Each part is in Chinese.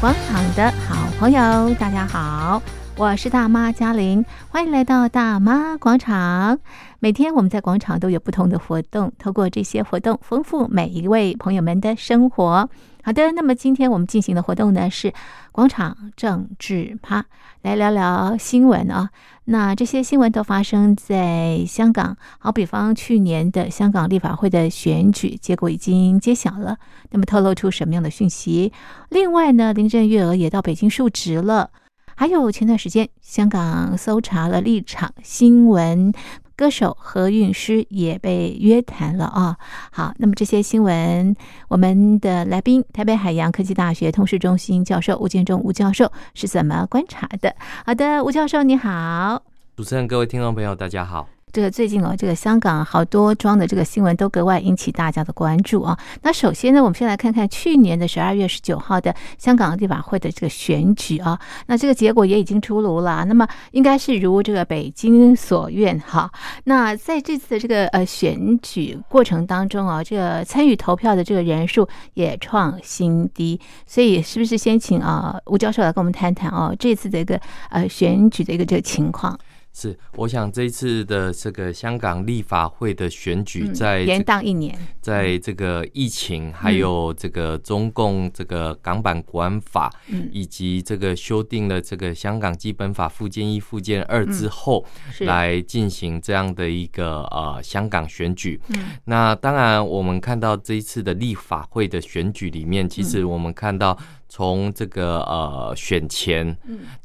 广场的好朋友，大家好，我是大妈嘉玲，欢迎来到大妈广场。每天我们在广场都有不同的活动，透过这些活动丰富每一位朋友们的生活。好的，那么今天我们进行的活动呢是广场政治趴，来聊聊新闻啊。那这些新闻都发生在香港，好比方去年的香港立法会的选举结果已经揭晓了，那么透露出什么样的讯息？另外呢，林郑月娥也到北京述职了。还有前段时间香港搜查了立场新闻。歌手何韵诗也被约谈了啊！好，那么这些新闻，我们的来宾台北海洋科技大学通识中心教授吴建中吴教授是怎么观察的？好的，吴教授你好，主持人各位听众朋友大家好。这个最近哦，这个香港好多桩的这个新闻都格外引起大家的关注啊。那首先呢，我们先来看看去年的十二月十九号的香港立法会的这个选举啊。那这个结果也已经出炉了。那么应该是如这个北京所愿哈。那在这次的这个呃选举过程当中啊，这个参与投票的这个人数也创新低。所以是不是先请啊吴教授来跟我们谈谈哦，这次的一个呃选举的一个这个情况？是，我想这一次的这个香港立法会的选举，在延宕一年，在这个疫情，还有这个中共这个港版国安法，以及这个修订了这个香港基本法附件一、附件二之后，来进行这样的一个呃香港选举。那当然，我们看到这一次的立法会的选举里面，其实我们看到从这个呃选前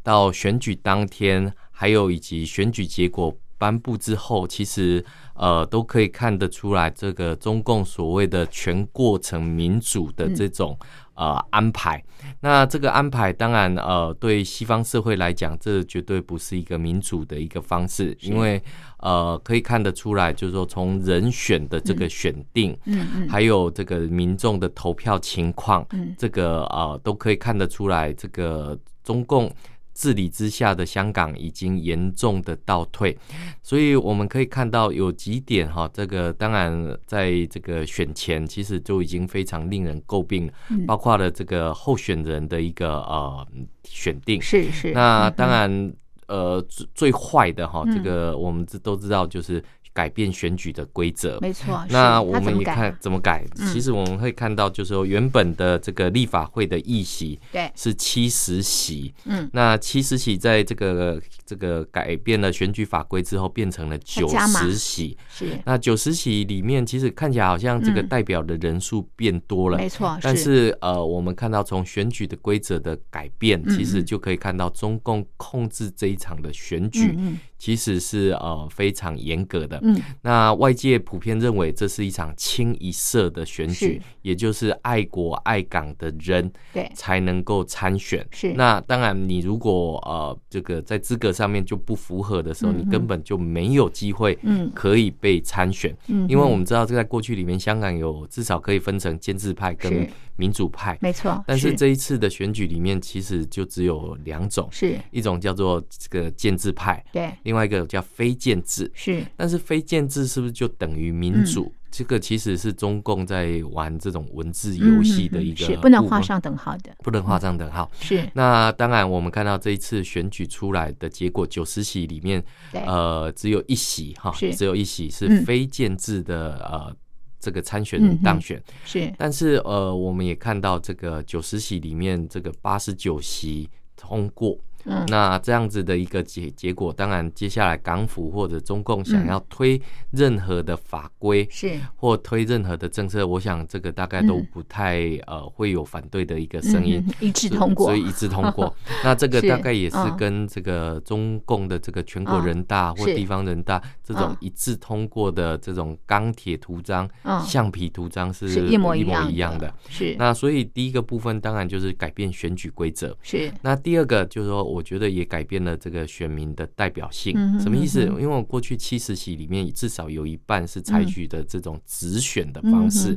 到选举当天。还有以及选举结果颁布之后，其实呃都可以看得出来，这个中共所谓的全过程民主的这种呃安排。那这个安排当然呃对西方社会来讲，这绝对不是一个民主的一个方式，因为呃可以看得出来，就是说从人选的这个选定，嗯，还有这个民众的投票情况，嗯，这个呃都可以看得出来，这个中共。治理之下的香港已经严重的倒退，所以我们可以看到有几点哈，这个当然在这个选前其实就已经非常令人诟病了，包括了这个候选人的一个呃选定，是是，那当然呃最最坏的哈，这个我们都知道就是。改变选举的规则，没错。那我们也看怎么改。其实我们会看到，就是说原本的这个立法会的议席，对，是七十席。嗯，那七十席在这个这个改变了选举法规之后，变成了九十席。是。那九十席里面，其实看起来好像这个代表的人数变多了，没错。但是呃，我们看到从选举的规则的改变，其实就可以看到中共控制这一场的选举。其实是呃非常严格的，嗯，那外界普遍认为这是一场清一色的选举，也就是爱国爱港的人对才能够参选。是，那当然你如果呃这个在资格上面就不符合的时候，你根本就没有机会嗯。可以被参选，嗯，因为我们知道这在过去里面香港有至少可以分成建制派跟民主派，没错。但是。这一次的选举里面其实就只有两种，是。一种叫做这个建制派，对。另外一个叫非建制，是，但是非建制是不是就等于民主？嗯、这个其实是中共在玩这种文字游戏的一个，是不能画上等号的，不能画上等号。是，那当然我们看到这一次选举出来的结果，九十席里面，呃，只有一席哈，只有一席是非建制的呃这个参选人当选。是，但是呃，我们也看到这个九十席里面这个八十九席通过。嗯，那这样子的一个结结果，当然接下来港府或者中共想要推任何的法规是。或推任何的政策，我想这个大概都不太呃会有反对的一个声音，一致通过，所以一致通过。那这个大概也是跟这个中共的这个全国人大或地方人大这种一致通过的这种钢铁图章、橡皮图章是一模一样的。是。那所以第一个部分当然就是改变选举规则。是。那第二个就是说。我觉得也改变了这个选民的代表性，什么意思？因为我过去七十席里面至少有一半是采取的这种直选的方式，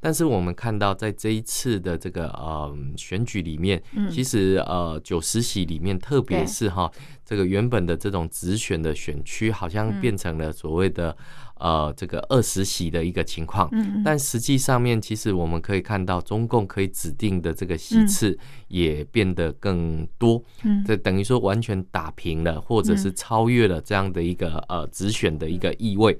但是我们看到在这一次的这个呃选举里面，嗯、其实呃九十席里面，特别是哈这个原本的这种直选的选区，好像变成了所谓的。呃，这个二十席的一个情况，嗯，但实际上面，其实我们可以看到，中共可以指定的这个席次也变得更多，嗯，这等于说完全打平了，或者是超越了这样的一个呃直选的一个意味。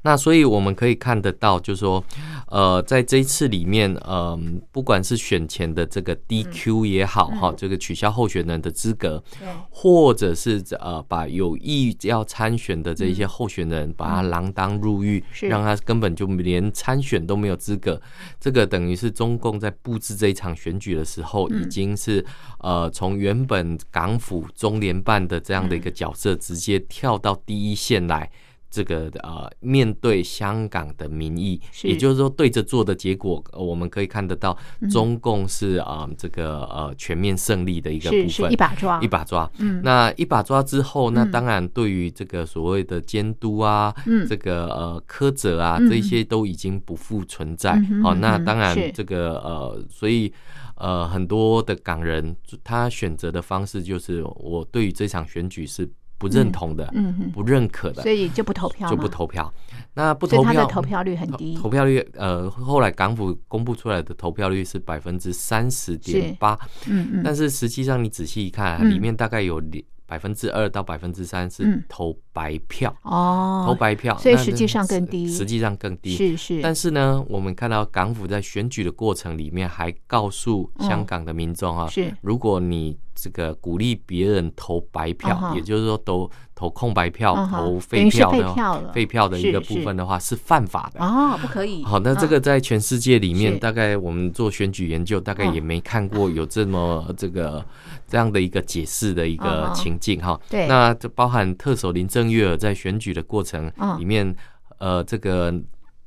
那所以我们可以看得到，就是说，呃，在这一次里面，嗯、呃，不管是选前的这个 DQ 也好，哈、嗯，这个取消候选人的资格，对，或者是呃，把有意要参选的这一些候选人，把他锒铛入狱，嗯、让他根本就连参选都没有资格。这个等于是中共在布置这一场选举的时候，已经是呃，从原本港府中联办的这样的一个角色，直接跳到第一线来。这个呃，面对香港的民意，也就是说对着做的结果，我们可以看得到，中共是啊、呃，这个呃全面胜利的一个部分，是一把抓，一把抓。嗯，那一把抓之后，那当然对于这个所谓的监督啊，嗯，这个呃苛责啊，这些都已经不复存在。好，那当然这个呃，所以呃很多的港人他选择的方式就是，我对于这场选举是。不认同的，嗯嗯，不认可的，所以就不投票，就不投票。那不投票，他的投票率很低。投票率，呃，后来港府公布出来的投票率是百分之三十点八，嗯嗯。但是实际上你仔细一看，里面大概有百分之二到百分之三是投白票哦，投白票，所以实际上更低，实际上更低。是是。但是呢，我们看到港府在选举的过程里面，还告诉香港的民众啊，是如果你。这个鼓励别人投白票，也就是说投投空白票、投废票的废票的一个部分的话，是犯法的。哦，不可以。好，那这个在全世界里面，大概我们做选举研究，大概也没看过有这么这个这样的一个解释的一个情境哈。对，那这包含特首林郑月娥在选举的过程里面，呃，这个。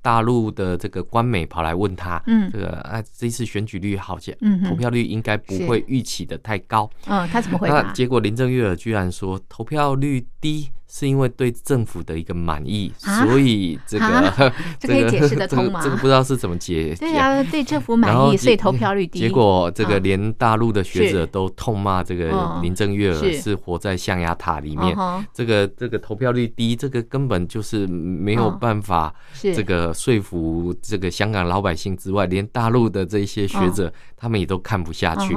大陆的这个官媒跑来问他，嗯，这个啊，这一次选举率好像，嗯，投票率应该不会预期的太高，嗯，他怎么回答？那结果林郑月娥居然说投票率低。是因为对政府的一个满意，所以这个 这可以解释得通吗？这个不知道是怎么解。对啊，对政府满意，所以投票率低。结果这个连大陆的学者都痛骂这个林郑月娥是活在象牙塔里面。这个这个投票率低，这个根本就是没有办法这个说服这个香港老百姓之外，连大陆的这些学者他们也都看不下去。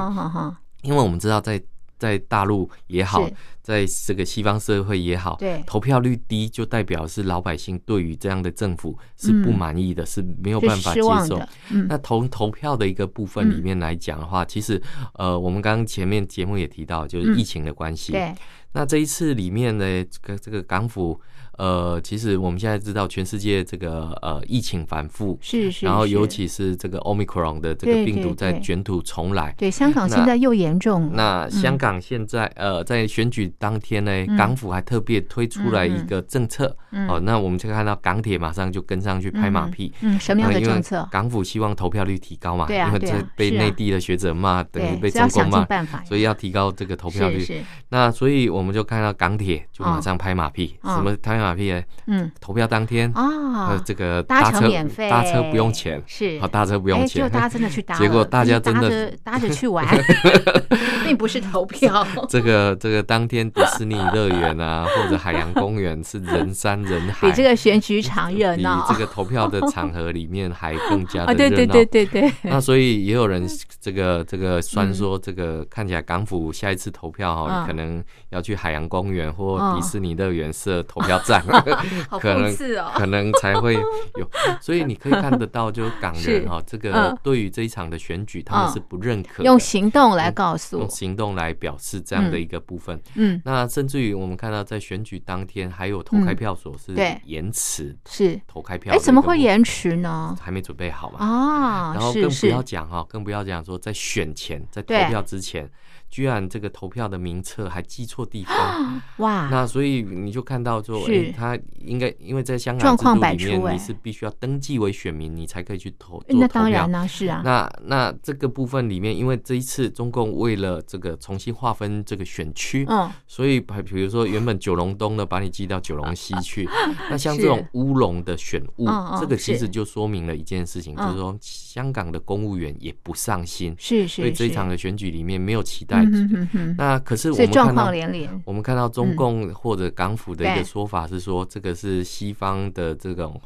因为我们知道在。在大陆也好，在这个西方社会也好，对投票率低就代表是老百姓对于这样的政府是不满意的，是没有办法接受。那投投票的一个部分里面来讲的话，其实呃，我们刚刚前面节目也提到，就是疫情的关系。对，那这一次里面呢，这个这个港府。呃，其实我们现在知道，全世界这个呃疫情反复，是是，然后尤其是这个 Omicron 的这个病毒在卷土重来。对，香港现在又严重。那香港现在呃，在选举当天呢，港府还特别推出来一个政策。哦，那我们就看到港铁马上就跟上去拍马屁。嗯，什么样的政策？港府希望投票率提高嘛，因为这被内地的学者骂，等于被中共骂，所以要提高这个投票率。那所以我们就看到港铁就马上拍马屁，什么拍马屁呢？嗯，投票当天啊，这个搭车免费，搭车不用钱，是好搭车不用钱，就大家真的去搭，结果大家真的搭着去玩，并不是投票。这个这个当天迪士尼乐园啊，或者海洋公园是人山人海，比这个选举场热闹，比这个投票的场合里面还更加的热闹。对对对对对。那所以也有人这个这个酸说，这个看起来港府下一次投票哈，可能要去海洋公园或迪士尼乐园设投票站。可能可能才会有，所以你可以 看得到，就港人哈，这个对于这一场的选举，他们是不认可，用行动来告诉，用行动来表示这样的一个部分。嗯，那甚至于我们看到，在选举当天，还有投开票所是延迟，是投开票。哎，怎么会延迟呢？还没准备好嘛？啊，然后更不要讲哈，更不要讲说在选前，在投票之前。居然这个投票的名册还记错地方，哇！那所以你就看到说，哎、欸，他应该因为在香港制度里面，你是必须要登记为选民，你才可以去投。那当然呢，是啊。那那这个部分里面，因为这一次中共为了这个重新划分这个选区，嗯，所以比比如说原本九龙东的把你寄到九龙西去，那像这种乌龙的选务，这个其实就说明了一件事情，就是说香港的公务员也不上心，是是。所以这一场的选举里面没有期待。那可是我们看到，我们看到中共或者港府的一个说法是说，这个是西方的这种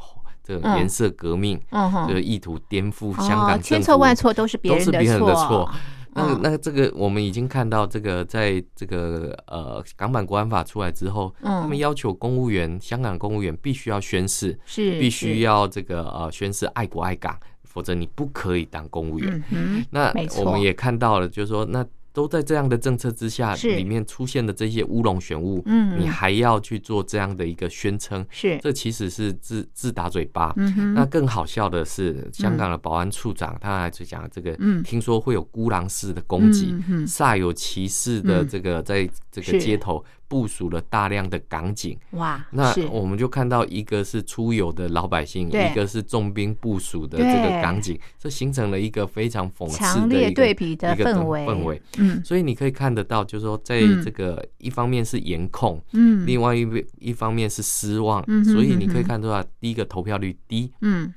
这个颜色革命，这个意图颠覆香港千错万错都是别人的错。那那这个我们已经看到，这个在这个呃港版国安法出来之后，他们要求公务员，香港公务员必须要宣誓，是必须要这个呃宣誓爱国爱港，否则你不可以当公务员。那我们也看到了，就是说那。都在这样的政策之下，里面出现的这些乌龙选物，嗯，你还要去做这样的一个宣称，是。这其实是自自打嘴巴。那更好笑的是，香港的保安处长他还在讲这个，听说会有孤狼式的攻击，煞有其事的这个在这个街头。部署了大量的港警，哇！那我们就看到一个是出游的老百姓，一个是重兵部署的这个港警，这形成了一个非常讽刺的一个对比的氛围。氛围。嗯，所以你可以看得到，就是说，在这个一方面是严控，嗯，另外一一方面是失望，嗯，所以你可以看出来，第一个投票率低，嗯。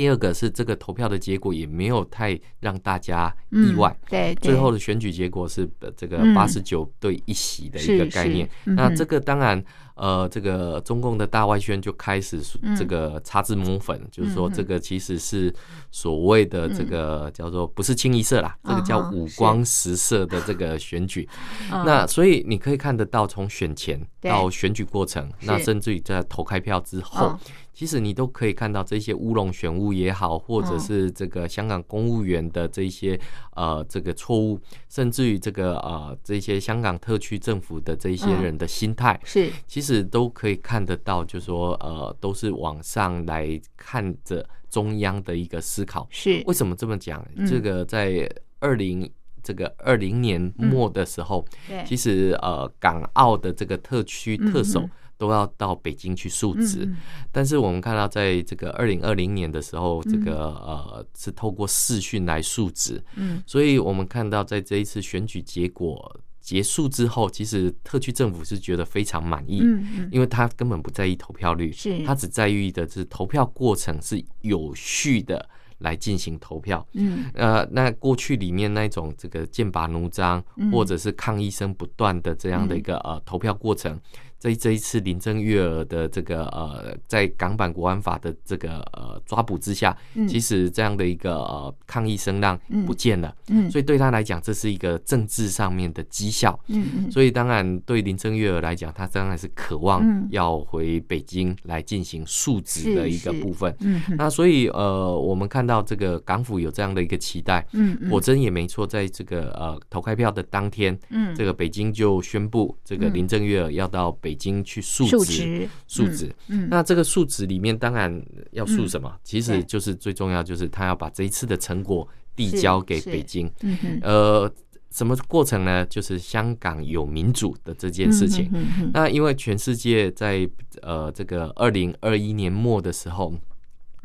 第二个是这个投票的结果也没有太让大家意外，对，最后的选举结果是这个八十九对一席的一个概念。那这个当然，呃，这个中共的大外宣就开始这个擦脂抹粉，就是说这个其实是所谓的这个叫做不是清一色啦，这个叫五光十色的这个选举。那所以你可以看得到，从选前到选举过程，那甚至于在投开票之后。其实你都可以看到这些乌龙选物也好，或者是这个香港公务员的这些呃这个错误，甚至于这个呃这些香港特区政府的这些人的心态，是其实都可以看得到，就是说呃都是往上来看着中央的一个思考。是为什么这么讲？这个在二零这个二零年末的时候，其实呃港澳的这个特区特首。都要到北京去述职，但是我们看到，在这个二零二零年的时候，这个呃是透过视讯来述职，嗯，所以我们看到在这一次选举结果结束之后，其实特区政府是觉得非常满意，嗯，因为他根本不在意投票率，是，他只在意的是投票过程是有序的来进行投票，嗯，呃，那过去里面那种这个剑拔弩张，或者是抗议声不断的这样的一个呃投票过程。在这一次林郑月娥的这个呃，在港版国安法的这个呃抓捕之下，其实这样的一个呃抗议声浪不见了，嗯。所以对他来讲，这是一个政治上面的绩效，嗯所以当然对林郑月娥来讲，他当然是渴望要回北京来进行述职的一个部分，嗯那所以呃，我们看到这个港府有这样的一个期待，嗯果真也没错，在这个呃投开票的当天，嗯。这个北京就宣布这个林郑月娥要到北。北京去述职，述职。嗯，那这个述职里面当然要述什么？嗯、其实就是最重要，就是他要把这一次的成果递交给北京。嗯哼，呃，什么过程呢？就是香港有民主的这件事情。嗯哼，那因为全世界在呃这个二零二一年末的时候，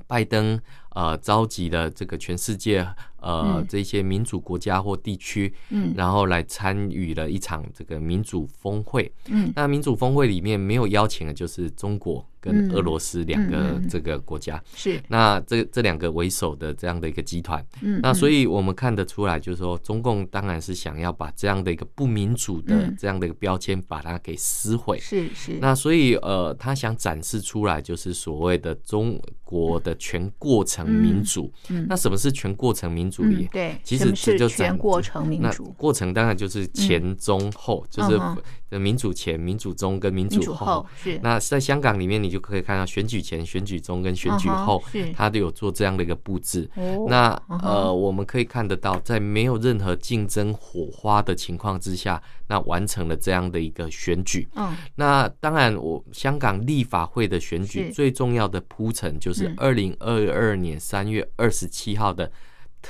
拜登呃召集了这个全世界。呃，这些民主国家或地区，嗯，然后来参与了一场这个民主峰会，嗯，那民主峰会里面没有邀请的就是中国跟俄罗斯两个这个国家，是。那这这两个为首的这样的一个集团，嗯，那所以我们看得出来，就是说中共当然是想要把这样的一个不民主的这样的一个标签把它给撕毁，是是，那所以呃，他想展示出来就是所谓的中国的全过程民主，嗯，那什么是全过程民主？主义、嗯、对，其实这就全过程民主。过程当然就是前中后，嗯、就是民主前、民主中跟民。主后。是。那在香港里面，你就可以看到选举前、选举中跟选举后，他都有做这样的一个布置。哦、那呃，我们可以看得到，在没有任何竞争火花的情况之下，那完成了这样的一个选举。嗯，那当然，我香港立法会的选举最重要的铺陈就是二零二二年三月二十七号的。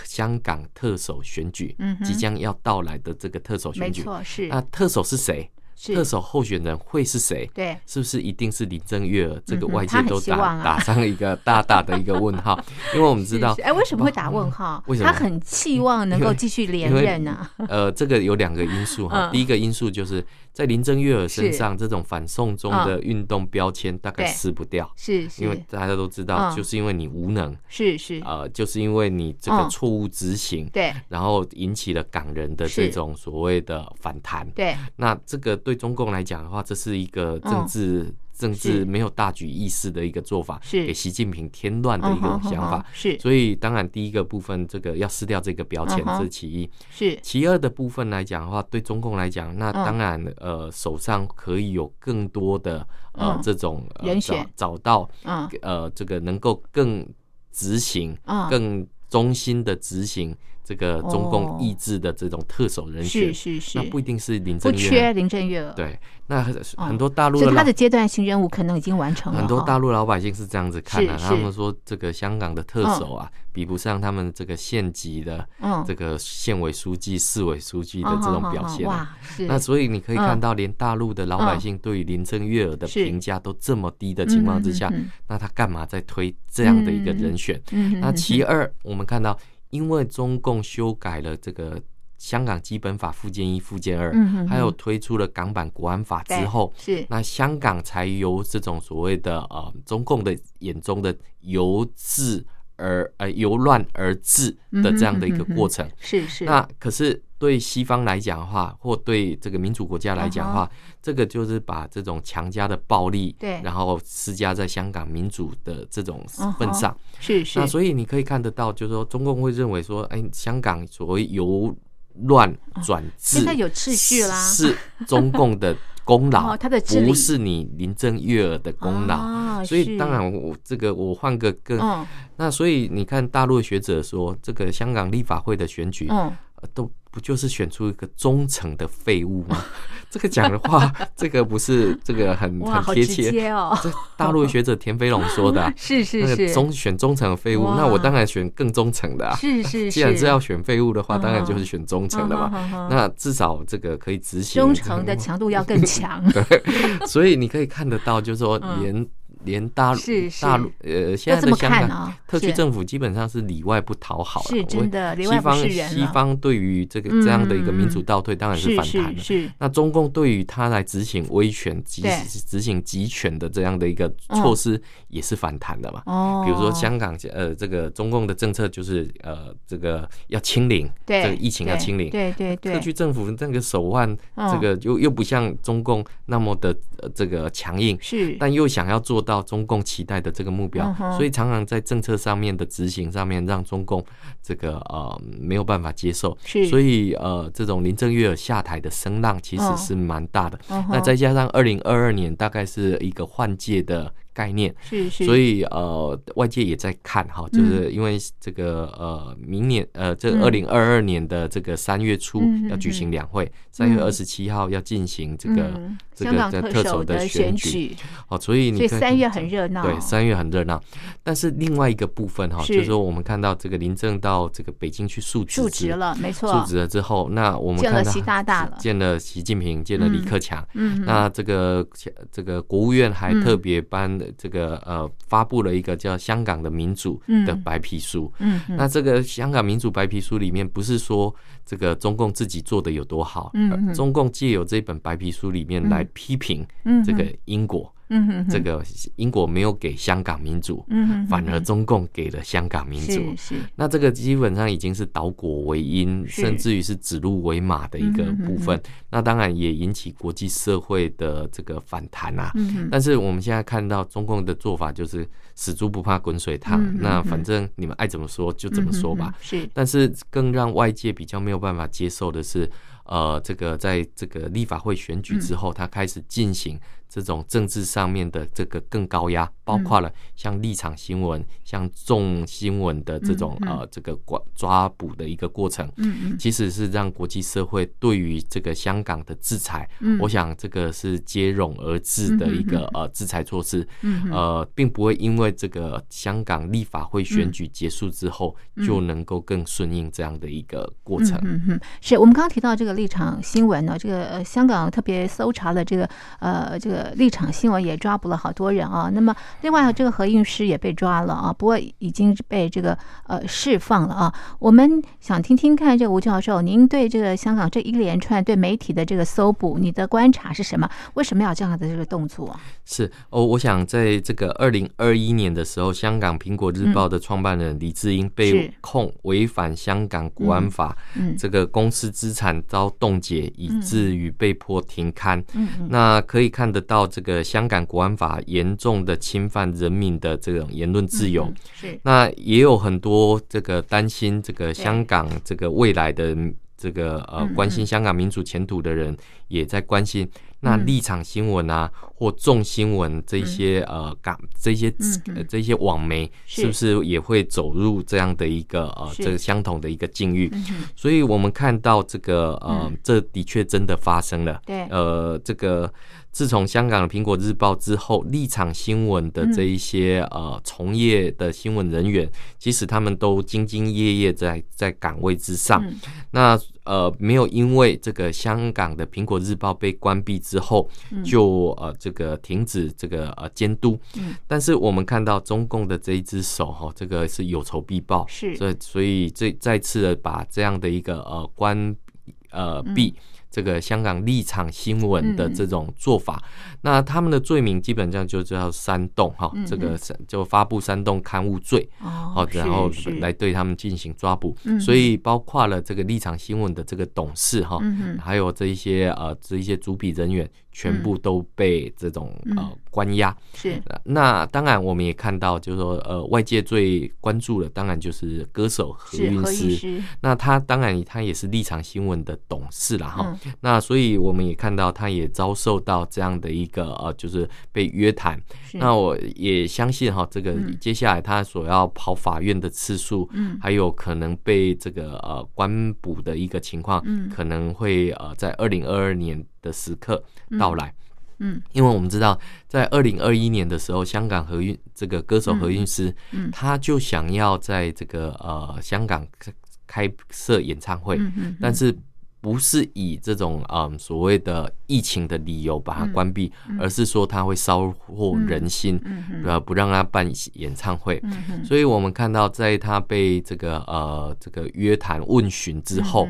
香港特首选举，嗯，即将要到来的这个特首选举，没错，是。那特首是谁？特首候选人会是谁？对，是不是一定是林郑月娥？这个外界都打打上了一个大大的一个问号，因为我们知道，哎，为什么会打问号？为什么他很期望能够继续连任呢？呃，这个有两个因素哈。第一个因素就是在林郑月娥身上，这种反送中的运动标签大概撕不掉，是，因为大家都知道，就是因为你无能，是是，呃，就是因为你这个错误执行，对，然后引起了港人的这种所谓的反弹，对，那这个对中共来讲的话，这是一个政治。政治没有大局意识的一个做法，是给习近平添乱的一个想法，是。所以当然第一个部分，这个要撕掉这个标签，这是其一。是。其二的部分来讲的话，对中共来讲，那当然呃手上可以有更多的呃这种人选，找到呃这个能够更执行、更中心的执行。这个中共意志的这种特首人选，是是是，那不一定是林郑月。娥，不缺林郑月。娥。对，那很多大陆的，他的阶段性任务可能已经完成了。很多大陆老百姓是这样子看的，他们说这个香港的特首啊，比不上他们这个县级的这个县委书记、市委书记的这种表现。那所以你可以看到，连大陆的老百姓对于林郑月娥的评价都这么低的情况之下，那他干嘛在推这样的一个人选？那其二，我们看到。因为中共修改了这个香港基本法附件一、附件二，还有推出了港版国安法之后，是那香港才由这种所谓的呃中共的眼中的由治而呃由乱而治的这样的一个过程，是是。那可是。对西方来讲的话，或对这个民主国家来讲的话，这个就是把这种强加的暴力，对，然后施加在香港民主的这种份上，是是。那所以你可以看得到，就是说中共会认为说，哎，香港所谓由乱转治，现在有秩序啦，是中共的功 劳，不是你林郑月娥的功劳。所以当然，我这个我换个更，那所以你看大陆的学者说，这个香港立法会的选举，都。不就是选出一个忠诚的废物吗？这个讲的话，这个不是这个很很贴切哦。这大陆学者田飞龙说的，是是是，忠选忠诚的废物，那我当然选更忠诚的啊。是是，既然是要选废物的话，当然就是选忠诚的嘛。那至少这个可以执行，忠诚的强度要更强。对，所以你可以看得到，就是说连。连大陆大陆呃，现在的香港特区政府基本上是里外不讨好了。是真的，西方西方对于这个这样的一个民主倒退，当然是反弹的。是那中共对于他来执行威权、执执行集权的这样的一个措施，也是反弹的嘛。哦，比如说香港呃，这个中共的政策就是呃，这个要清零，这个疫情要清零。对对对，特区政府那个手腕，这个又又不像中共那么的这个强硬，是，但又想要做到。到中共期待的这个目标，所以常常在政策上面的执行上面，让中共这个呃没有办法接受，所以呃这种林郑月娥下台的声浪其实是蛮大的。那再加上二零二二年大概是一个换届的。概念是是，所以呃，外界也在看哈，就是因为这个呃，明年呃，这二零二二年的这个三月初要举行两会，三月二十七号要进行这个这个特首的选举，哦，所以你所以三月很热闹，对，三月很热闹。但是另外一个部分哈，就是说我们看到这个林郑到这个北京去述职，述职了，没错，述职了之后，那我们看到见了习大大了，见了习近平，见了李克强，嗯，那这个这个国务院还特别颁。这个呃，发布了一个叫《香港的民主》的白皮书。嗯，那这个《香港民主白皮书》里面不是说这个中共自己做的有多好，嗯，中共借由这本白皮书里面来批评这个英国。嗯哼，这个英国没有给香港民主，嗯哼，反而中共给了香港民主，是，那这个基本上已经是倒果为因，甚至于是指鹿为马的一个部分。那当然也引起国际社会的这个反弹啊。但是我们现在看到中共的做法就是死猪不怕滚水烫，那反正你们爱怎么说就怎么说吧。是，但是更让外界比较没有办法接受的是。呃，这个在这个立法会选举之后，他开始进行这种政治上面的这个更高压，包括了像立场新闻、像重新闻的这种呃这个抓抓捕的一个过程，嗯其实是让国际社会对于这个香港的制裁，我想这个是接踵而至的一个呃制裁措施，呃，并不会因为这个香港立法会选举结束之后就能够更顺应这样的一个过程。嗯嗯，是我们刚刚提到这个立场新闻呢，这个呃香港特别搜查了这个呃这个立场新闻也抓捕了好多人啊。那么另外这个何韵诗也被抓了啊，不过已经被这个呃释放了啊。我们想听听看，这个吴教授，您对这个香港这一连串对媒体的这个搜捕，你的观察是什么？为什么要这样的这个动作？是哦，我想在这个二零二一年的时候，香港苹果日报的创办人李志英被控违反香港国安法，这个公司资产遭冻结，以至于被迫停刊。那可以看得到，这个香港国安法严重的侵犯人民的这种言论自由。是，那也有很多这个担心这个香港这个未来的这个呃关心香港民主前途的人，也在关心。那立场新闻啊，或众新闻这些呃港这些这些网媒，是。不是也会走入这样的一个呃这个相同的一个境遇？所以我们看到这个呃，这的确真的发生了。对，呃，这个。自从香港的苹果日报之后，立场新闻的这一些呃从业的新闻人员，其实他们都兢兢业业在在岗位之上。那呃没有因为这个香港的苹果日报被关闭之后，就呃这个停止这个呃监督。但是我们看到中共的这一只手哈，这个是有仇必报，是，所以所以这再次的把这样的一个呃关呃闭。这个香港立场新闻的这种做法，嗯、那他们的罪名基本上就叫煽动哈，嗯、这个就发布煽动刊物罪，好、哦，然后来对他们进行抓捕。所以包括了这个立场新闻的这个董事哈，嗯、还有这一些呃这一些主笔人员。全部都被这种呃关押，是。那当然，我们也看到，就是说，呃，外界最关注的，当然就是歌手何韵诗。那他当然，他也是立场新闻的董事了哈。那所以我们也看到，他也遭受到这样的一个呃，就是被约谈。那我也相信哈，这个接下来他所要跑法院的次数，嗯，还有可能被这个呃关捕的一个情况，嗯，可能会呃在二零二二年的时刻到来，嗯，因为我们知道，在二零二一年的时候，香港何韵这个歌手何韵诗，嗯，他就想要在这个呃香港开设演唱会，但是不是以这种嗯所谓的疫情的理由把它关闭，而是说他会烧获人心，呃，不让他办演唱会。所以我们看到，在他被这个呃这个约谈问询之后。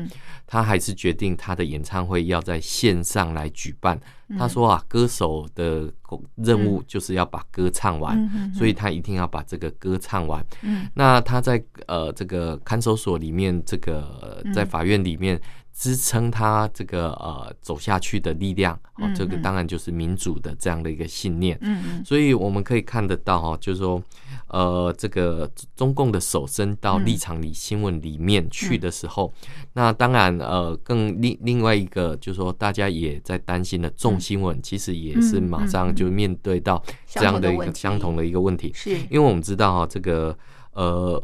他还是决定他的演唱会要在线上来举办。他说啊，歌手的任务就是要把歌唱完，所以他一定要把这个歌唱完。那他在呃这个看守所里面，这个在法院里面。支撑他这个呃走下去的力量，哦，这个当然就是民主的这样的一个信念。嗯嗯，所以我们可以看得到哈，就是说，呃，这个中共的手伸到立场里新闻里面去的时候，那当然呃，更另另外一个就是说，大家也在担心的重新闻，其实也是马上就面对到这样的一个相同的一个问题，是。因为我们知道哈，这个呃。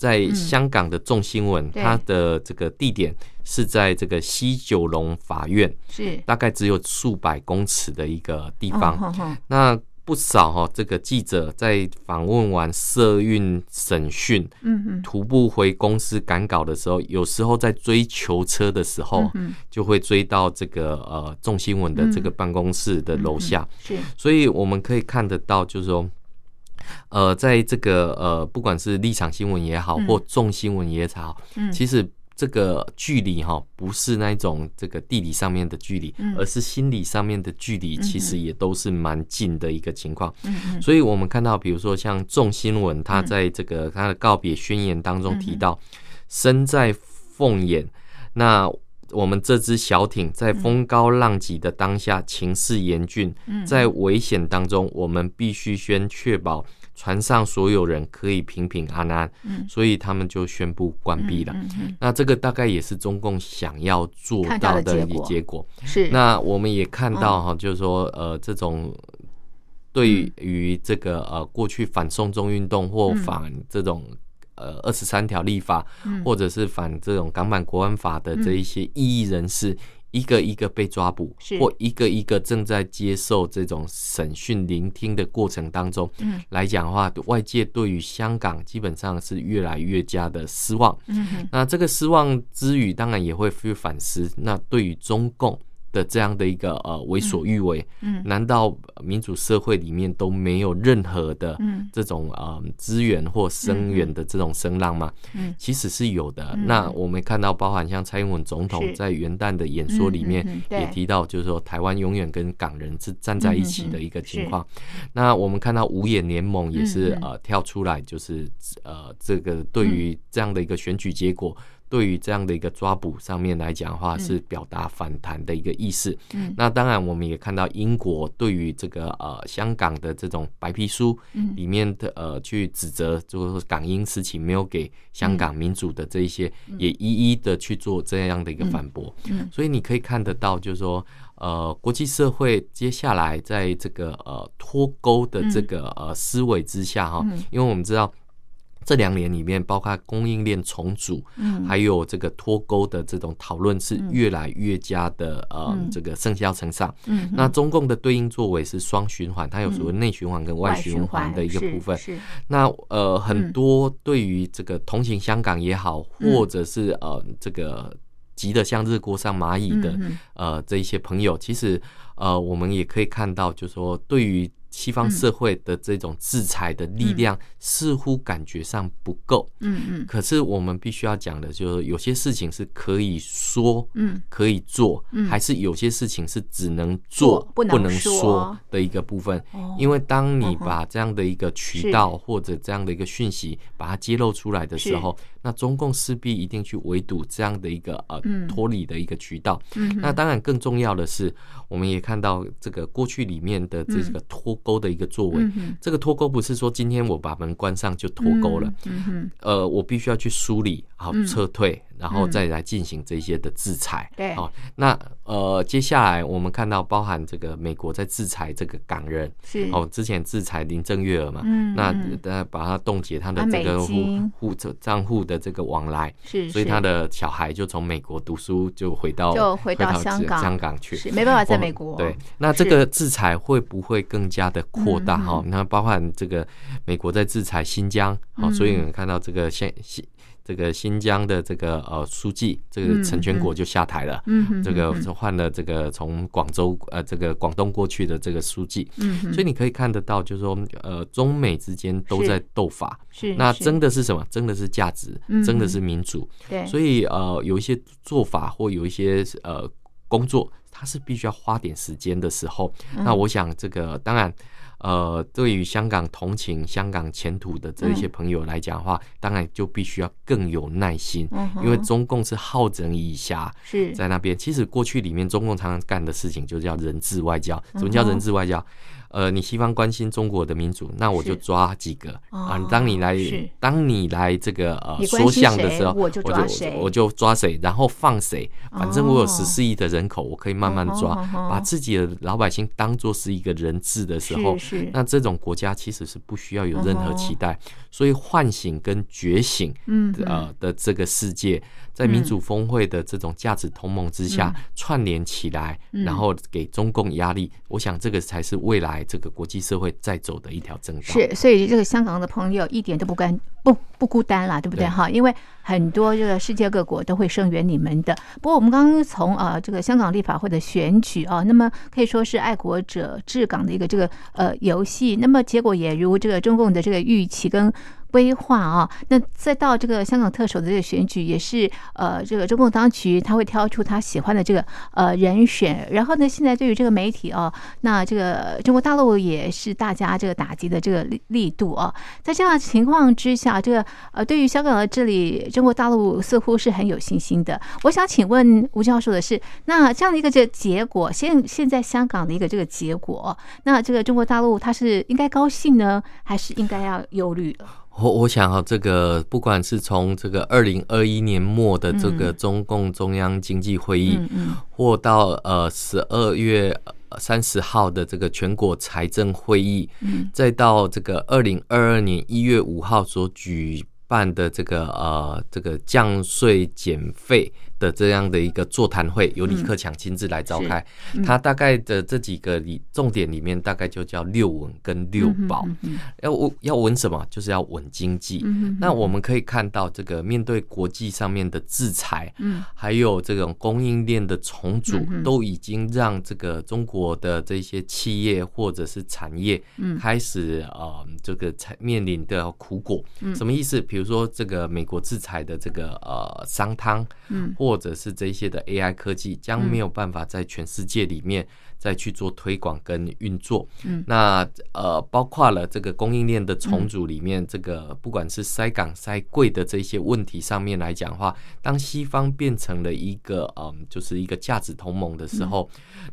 在香港的众新闻，嗯、它的这个地点是在这个西九龙法院，是。大概只有数百公尺的一个地方。那不少哈，这个记者在访问完社运审讯，嗯嗯，徒步回公司赶稿的时候，有时候在追囚车的时候，嗯、就会追到这个呃众新闻的这个办公室的楼下。是，所以我们可以看得到，就是说。呃，在这个呃，不管是立场新闻也好，或重新闻也好，嗯，其实这个距离哈，不是那种这个地理上面的距离，而是心理上面的距离，其实也都是蛮近的一个情况。嗯，所以我们看到，比如说像重新闻，他在这个他的告别宣言当中提到，身在凤眼，那。我们这只小艇在风高浪急的当下，情势严峻，在危险当中，我们必须先确保船上所有人可以平平安安，嗯，所以他们就宣布关闭了。那这个大概也是中共想要做到的结果。是。那我们也看到哈，就是说呃，这种对于这个呃过去反送中运动或反这种呃二十三条立法，或者是反这种港版国安法的这一些异议人士。一个一个被抓捕，或一个一个正在接受这种审讯聆听的过程当中，来讲的话，外界对于香港基本上是越来越加的失望。那这个失望之余，当然也会去反思，那对于中共。的这样的一个呃为所欲为，嗯，难道民主社会里面都没有任何的这种呃资源或声援的这种声浪吗？嗯，其实是有的。那我们看到，包含像蔡英文总统在元旦的演说里面也提到，就是说台湾永远跟港人是站在一起的一个情况。那我们看到五眼联盟也是呃跳出来，就是呃这个对于这样的一个选举结果。对于这样的一个抓捕上面来讲的话，是表达反弹的一个意思。嗯，那当然我们也看到英国对于这个呃香港的这种白皮书里面的呃去指责，就是港英时期没有给香港民主的这一些，也一一的去做这样的一个反驳。嗯，所以你可以看得到，就是说呃国际社会接下来在这个呃脱钩的这个呃思维之下哈，因为我们知道。这两年里面，包括供应链重组，嗯，还有这个脱钩的这种讨论是越来越加的呃，这个盛嚣尘上。嗯，那中共的对应作为是双循环，它有所谓内循环跟外循环的一个部分。是。那呃，很多对于这个同情香港也好，或者是呃这个急得像热锅上蚂蚁的呃这一些朋友，其实呃我们也可以看到，就是说对于。西方社会的这种制裁的力量似乎感觉上不够，嗯嗯，可是我们必须要讲的就是，有些事情是可以说，嗯，可以做，还是有些事情是只能做不能说的一个部分。因为当你把这样的一个渠道或者这样的一个讯息把它揭露出来的时候，那中共势必一定去围堵这样的一个呃脱离的一个渠道。那当然更重要的是，我们也看到这个过去里面的这个脱。钩的一个作为，这个脱钩不是说今天我把门关上就脱钩了，呃，我必须要去梳理，好撤退，然后再来进行这些的制裁。对，好，那呃，接下来我们看到包含这个美国在制裁这个港人，是。哦，之前制裁林郑月娥嘛，那呃把他冻结他的这个户户账户的这个往来，是，所以他的小孩就从美国读书就回到就回到香港。香港去，没办法在美国。对，那这个制裁会不会更加的扩大？哈，那包含这个美国在制裁新疆，好，所以我们看到这个现新。这个新疆的这个呃书记，这个陈全国就下台了。嗯，这个换了这个从广州呃这个广东过去的这个书记。嗯，所以你可以看得到，就是说呃中美之间都在斗法。是，那争的是什么？争的是价值，争的是民主。对，所以呃有一些做法或有一些呃工作，它是必须要花点时间的时候。那我想这个当然。呃，对于香港同情香港前途的这些朋友来讲的话，嗯、当然就必须要更有耐心，嗯、因为中共是好整以暇，是在那边。其实过去里面中共常常干的事情就叫人质外交。什么叫人质外交？嗯呃，你西方关心中国的民主，那我就抓几个啊！当你来，当你来这个呃说项的时候，我就我就抓谁，然后放谁。反正我有十四亿的人口，我可以慢慢抓，把自己的老百姓当做是一个人质的时候，那这种国家其实是不需要有任何期待。所以唤醒跟觉醒，呃的这个世界，在民主峰会的这种价值同盟之下串联起来，然后给中共压力，我想这个才是未来。这个国际社会在走的一条正道是，所以这个香港的朋友一点都不干不不孤单啦，对不对哈？因为很多这个世界各国都会声援你们的。不过我们刚刚从呃这个香港立法会的选举啊，那么可以说是爱国者治港的一个这个呃游戏，那么结果也如这个中共的这个预期跟规划啊。那再到这个香港特首的这个选举，也是呃，这个中共当局他会挑出他喜欢的这个呃人选。然后呢，现在对于这个媒体啊，那这个中国大陆也是大家这个打击的这个力力度啊。在这样的情况之下，这个呃，对于香港的这里，中国大陆似乎是很有信心的。我想请问吴教授的是，那这样的一个这结果，现现在香港的一个这个结果，那这个中国大陆他是应该高兴呢，还是应该要忧虑？我我想啊，这个不管是从这个二零二一年末的这个中共中央经济会议，或到呃十二月三十号的这个全国财政会议，再到这个二零二二年一月五号所举办的这个呃这个降税减费。的这样的一个座谈会，由李克强亲自来召开。他大概的这几个里重点里面，大概就叫六稳跟六保。要稳要稳什么？就是要稳经济。那我们可以看到，这个面对国际上面的制裁，还有这种供应链的重组，都已经让这个中国的这些企业或者是产业开始呃这个才面临的苦果。什么意思？比如说这个美国制裁的这个呃商汤，或或者是这些的 AI 科技将没有办法在全世界里面再去做推广跟运作。嗯，那呃，包括了这个供应链的重组里面，这个不管是塞港塞柜的这些问题上面来讲的话，当西方变成了一个嗯，就是一个价值同盟的时候，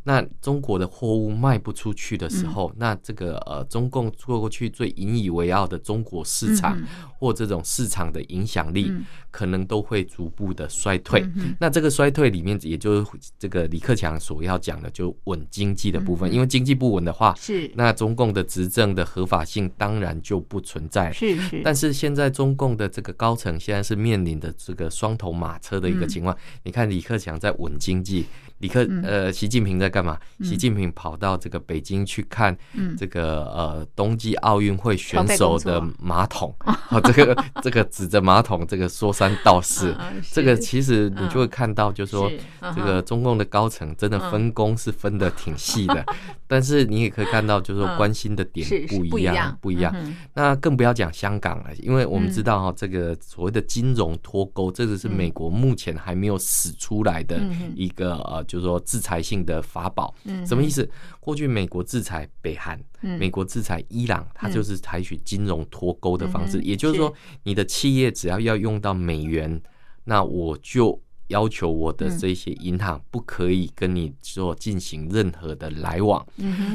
那中国的货物卖不出去的时候，那这个呃，中共做过去最引以为傲的中国市场或这种市场的影响力，可能都会逐步的衰退。那这个衰退里面，也就是这个李克强所要讲的，就稳经济的部分。因为经济不稳的话，是那中共的执政的合法性当然就不存在。是是。但是现在中共的这个高层现在是面临的这个双头马车的一个情况。你看李克强在稳经济。李克呃，习近平在干嘛？习近平跑到这个北京去看这个呃冬季奥运会选手的马桶，哦，这个这个指着马桶这个说三道四，这个其实你就会看到，就是说这个中共的高层真的分工是分得挺细的，但是你也可以看到，就是说关心的点不一样，不一样。那更不要讲香港了，因为我们知道哈，这个所谓的金融脱钩，这个是美国目前还没有使出来的一个呃。就是说制裁性的法宝，什么意思？过去美国制裁北韩，美国制裁伊朗，它就是采取金融脱钩的方式，也就是说，你的企业只要要用到美元，那我就。要求我的这些银行不可以跟你做进行任何的来往，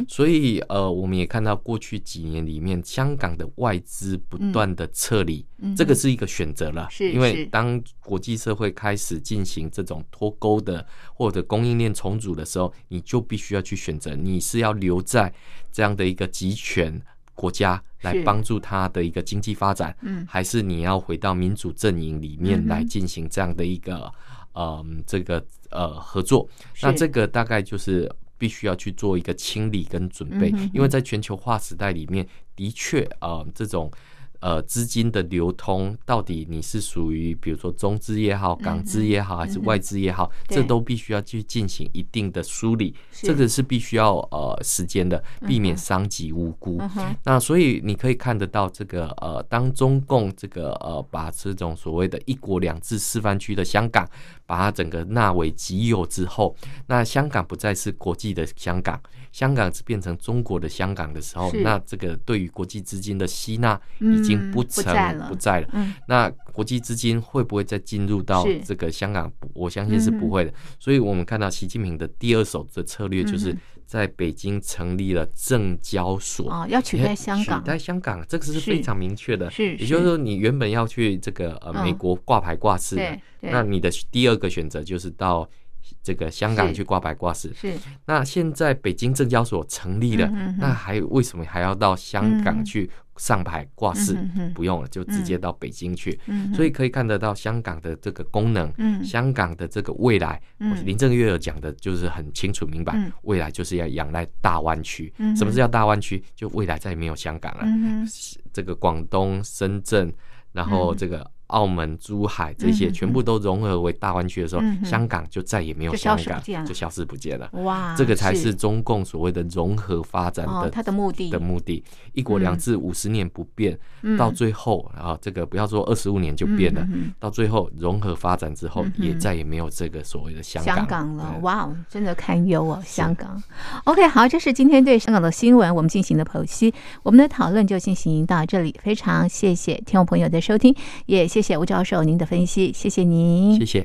所以呃，我们也看到过去几年里面，香港的外资不断的撤离，这个是一个选择了，因为当国际社会开始进行这种脱钩的或者供应链重组的时候，你就必须要去选择，你是要留在这样的一个集权国家来帮助他的一个经济发展，还是你要回到民主阵营里面来进行这样的一个。嗯，这个呃合作，那这个大概就是必须要去做一个清理跟准备，因为在全球化时代里面，的确啊，这种。呃，资金的流通到底你是属于比如说中资也好，港资也好，还是外资也好，这都必须要去进行一定的梳理，这个是。必须要呃时间的，避免伤及无辜。那所以你可以看得到这个呃，当中共这个呃把这种所谓的一国两制示范区的香港，把它整个纳为己有之后，那香港不再是国际的香港，香港变成中国的香港的时候，那这个对于国际资金的吸纳已经。不成不在了，那国际资金会不会再进入到这个香港？我相信是不会的。所以，我们看到习近平的第二手的策略，就是在北京成立了证交所啊，要取代香港，取代香港，这个是非常明确的。是，也就是说，你原本要去这个呃美国挂牌挂市的，那你的第二个选择就是到。这个香港去挂牌挂市，是。那现在北京证交所成立了，那还为什么还要到香港去上牌挂市？不用了，就直接到北京去。所以可以看得到香港的这个功能，香港的这个未来，林郑月娥讲的就是很清楚明白，未来就是要仰赖大湾区。什么是叫大湾区？就未来再也没有香港了，这个广东、深圳，然后这个。澳门、珠海这些全部都融合为大湾区的时候，香港就再也没有香港，就消失不见了。哇，这个才是中共所谓的融合发展的它的目的。的目的。一国两制五十年不变，到最后啊，这个不要说二十五年就变了，到最后融合发展之后，也再也没有这个所谓的香港。了。哇，真的堪忧哦，香港。OK，好，这是今天对香港的新闻我们进行的剖析，我们的讨论就进行到这里。非常谢谢听众朋友的收听，也谢谢吴教授您的分析，谢谢您，谢谢。